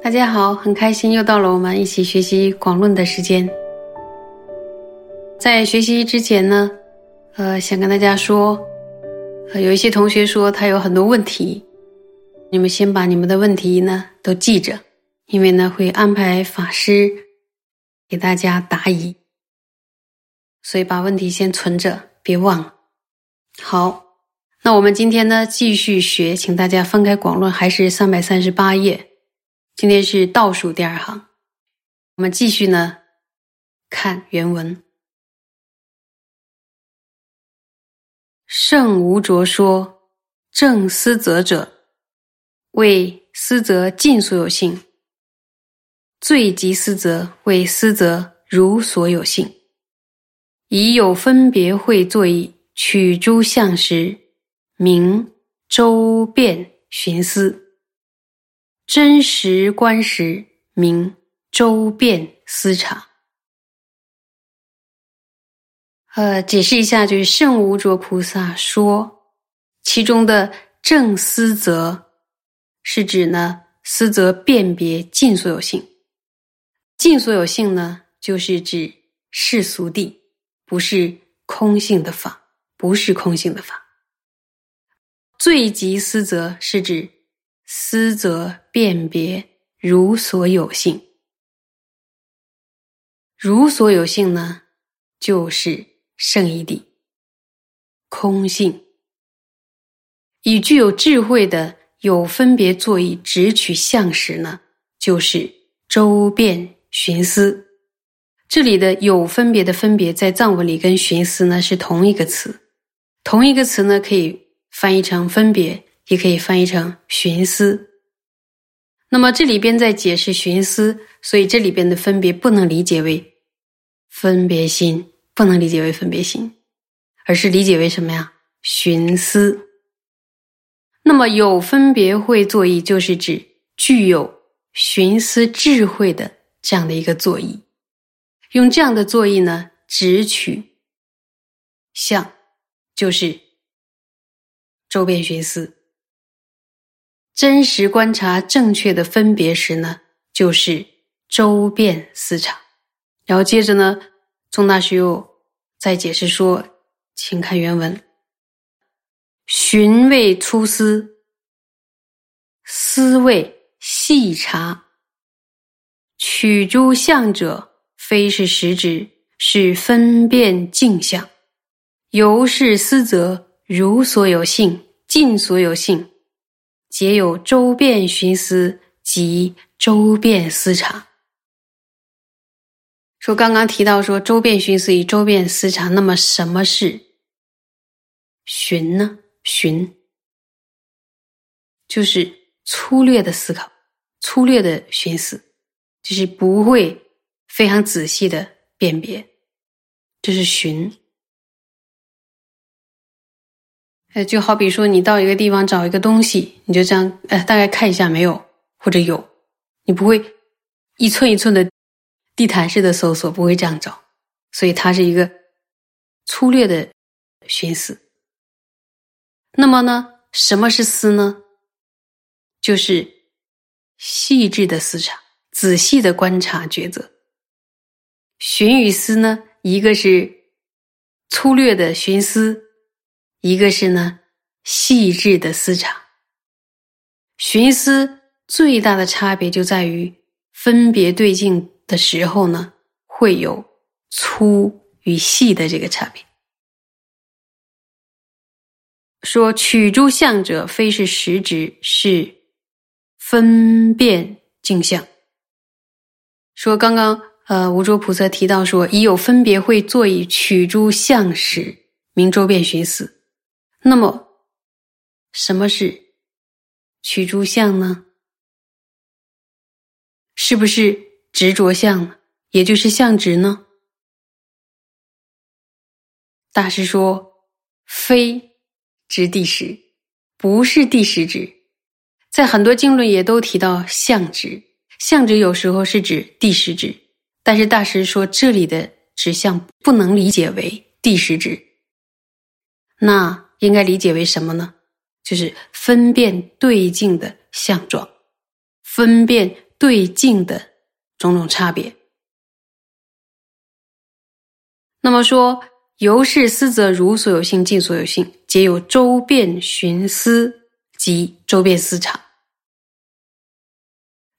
大家好，很开心又到了我们一起学习广论的时间。在学习之前呢，呃，想跟大家说，呃，有一些同学说他有很多问题，你们先把你们的问题呢都记着，因为呢会安排法师给大家答疑，所以把问题先存着，别忘了。好，那我们今天呢继续学，请大家翻开广论，还是三百三十八页。今天是倒数第二行，我们继续呢看原文。圣无着说：正思则者，为思则尽所有性；最极思则为思则如所有性。以有分别会作意，取诸相时，名周遍寻思。真实观时，名周遍思察。呃，解释一下，就是圣无着菩萨说，其中的正思则，是指呢思则辨别尽所有性。尽所有性呢，就是指世俗谛，不是空性的法，不是空性的法。最极思则，是指。思则辨别如所有性，如所有性呢，就是圣义地，空性。以具有智慧的有分别作意直取相时呢，就是周遍寻思。这里的有分别的分别，在藏文里跟寻思呢是同一个词，同一个词呢可以翻译成分别。也可以翻译成寻思。那么这里边在解释寻思，所以这里边的分别不能理解为分别心，不能理解为分别心，而是理解为什么呀？寻思。那么有分别会作意，就是指具有寻思智慧的这样的一个作意。用这样的作意呢，直取相，就是周边寻思。真实观察正确的分别时呢，就是周遍思察。然后接着呢，宗大师又再解释说，请看原文：寻味粗思，思味细察，取诸相者，非是实质，是分辨镜相。由是思则如所有性，尽所有性。皆有周遍寻思及周遍思察。说刚刚提到说周遍寻思与周遍思察，那么什么是寻呢？寻就是粗略的思考，粗略的寻思，就是不会非常仔细的辨别，这是寻。呃，就好比说，你到一个地方找一个东西，你就这样，呃，大概看一下没有，或者有，你不会一寸一寸的地毯式的搜索，不会这样找，所以它是一个粗略的寻思。那么呢，什么是思呢？就是细致的思察，仔细的观察抉择。寻与思呢，一个是粗略的寻思。一个是呢，细致的思察、寻思，最大的差别就在于分别对镜的时候呢，会有粗与细的这个差别。说取诸相者，非是实质，是分辨镜像。说刚刚呃，无着菩萨提到说，已有分别会作以取诸相时，明周遍寻思。那么，什么是取诸相呢？是不是执着相，也就是相执呢？大师说，非执第十，不是第十执。在很多经论也都提到相执，相指有时候是指第十指，但是大师说这里的指相不能理解为第十指，那应该理解为什么呢？就是分辨对境的相状，分辨对境的种种差别。那么说，由是思则如所有性、尽所有性，皆有周遍寻思及周遍思察。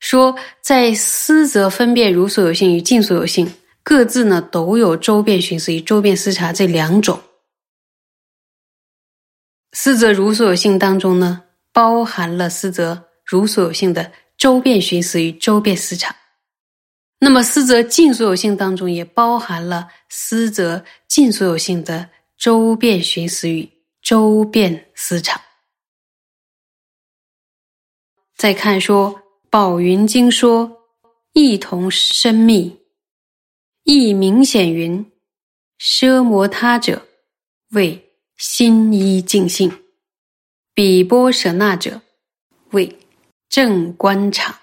说在思则分辨如所有性与尽所有性，各自呢都有周遍寻思与周遍思察这两种。思则如所有性当中呢，包含了思则如所有性的周遍寻思与周遍思察；那么思则尽所有性当中也包含了思则尽所有性的周遍寻思与周遍思察。再看说《宝云经》说，异同深密，亦明显云：奢摩他者，谓。心一净性，比波舍那者，为正观察。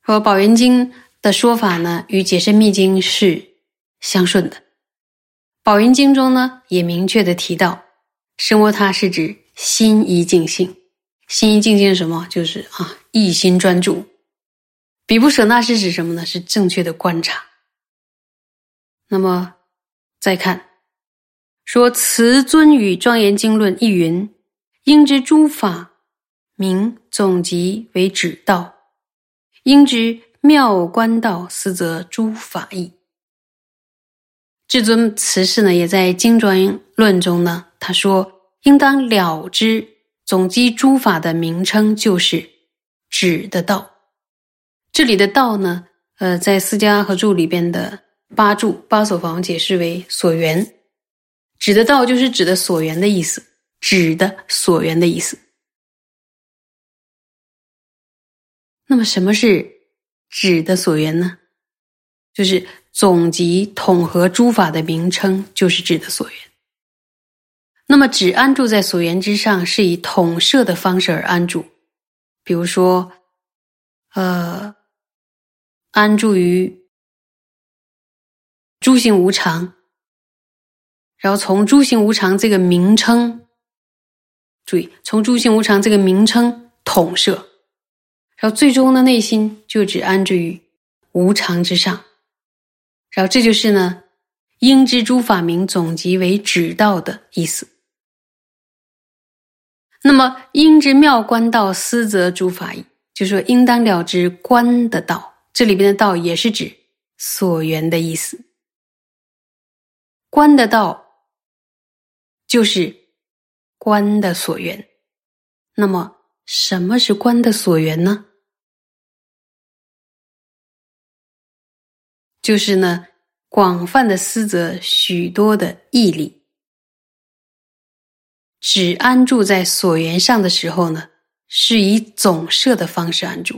和《宝云经》的说法呢，与《解深密经》是相顺的。《宝云经》中呢，也明确的提到，生摩他是指心一净性。心一净性是什么？就是啊，一心专注。比不舍那是指什么呢？是正确的观察。那么。再看，说《慈尊与庄严经论》一云：“应知诸法名总集为指道，应知妙观道，思则诸法义。”至尊慈氏呢，也在《经庄严论》中呢，他说：“应当了知总集诸法的名称就是止的道。”这里的道呢，呃，在四家和注里边的。八住八所房解释为所缘，指的道就是指的所缘的意思，指的所缘的意思。那么什么是指的所缘呢？就是总集统合诸法的名称，就是指的所缘。那么只安住在所缘之上，是以统摄的方式而安住，比如说，呃，安住于。诸行无常，然后从诸行无常这个名称，注意从诸行无常这个名称统摄，然后最终的内心就只安住于无常之上，然后这就是呢应知诸法名总集为指道的意思。那么应知妙观道思则诸法义，就说应当了知观的道，这里边的道也是指所缘的意思。观的道，就是观的所缘。那么，什么是观的所缘呢？就是呢，广泛的思则许多的义理。只安住在所缘上的时候呢，是以总摄的方式安住；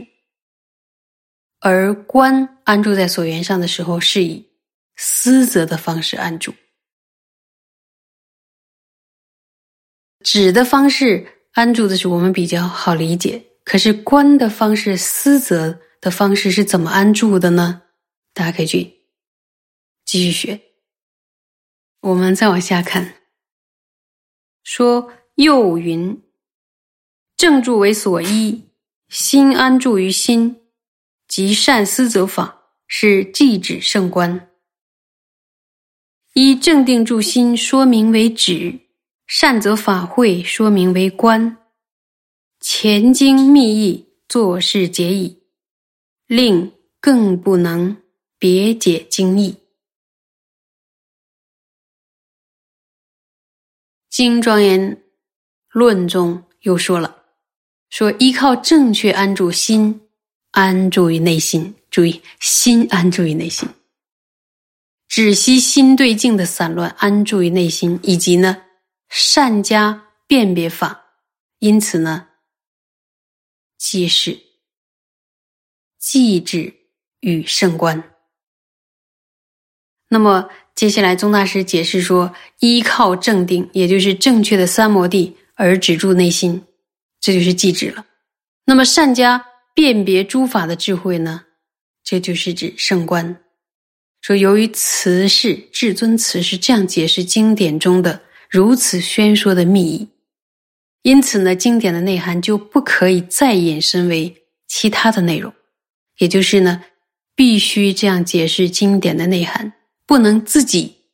而观安住在所缘上的时候，是以思则的方式安住。指的方式安住的是我们比较好理解，可是观的方式、思则的方式是怎么安住的呢？大家可以去继续学。我们再往下看，说又云：正住为所依，心安住于心，即善思则法，是即止胜观。依正定住心，说明为止。善则法会说明为观，前经密意做事解矣，令更不能别解经义。经庄严论中又说了，说依靠正确安住心，安住于内心，注意心安住于内心，止息心对境的散乱，安住于内心，以及呢。善加辨别法，因此呢，即是寂止与圣观。那么接下来宗大师解释说，依靠正定，也就是正确的三摩地而止住内心，这就是寂止了。那么善加辨别诸法的智慧呢？这就是指圣观。说由于慈氏至尊慈是这样解释经典中的如此宣说的密意，因此呢，经典的内涵就不可以再引申为其他的内容，也就是呢，必须这样解释经典的内涵，不能自己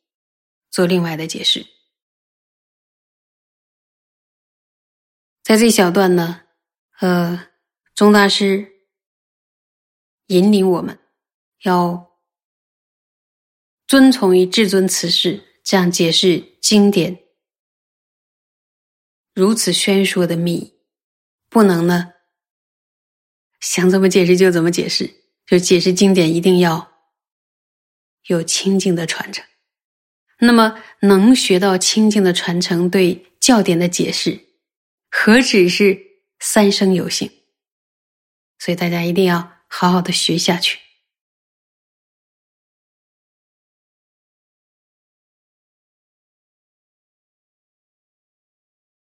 做另外的解释。在这小段呢，呃，钟大师引领我们要。遵从于至尊慈氏这样解释经典，如此宣说的密，不能呢想怎么解释就怎么解释，就解释经典一定要有清净的传承。那么能学到清净的传承对教典的解释，何止是三生有幸？所以大家一定要好好的学下去。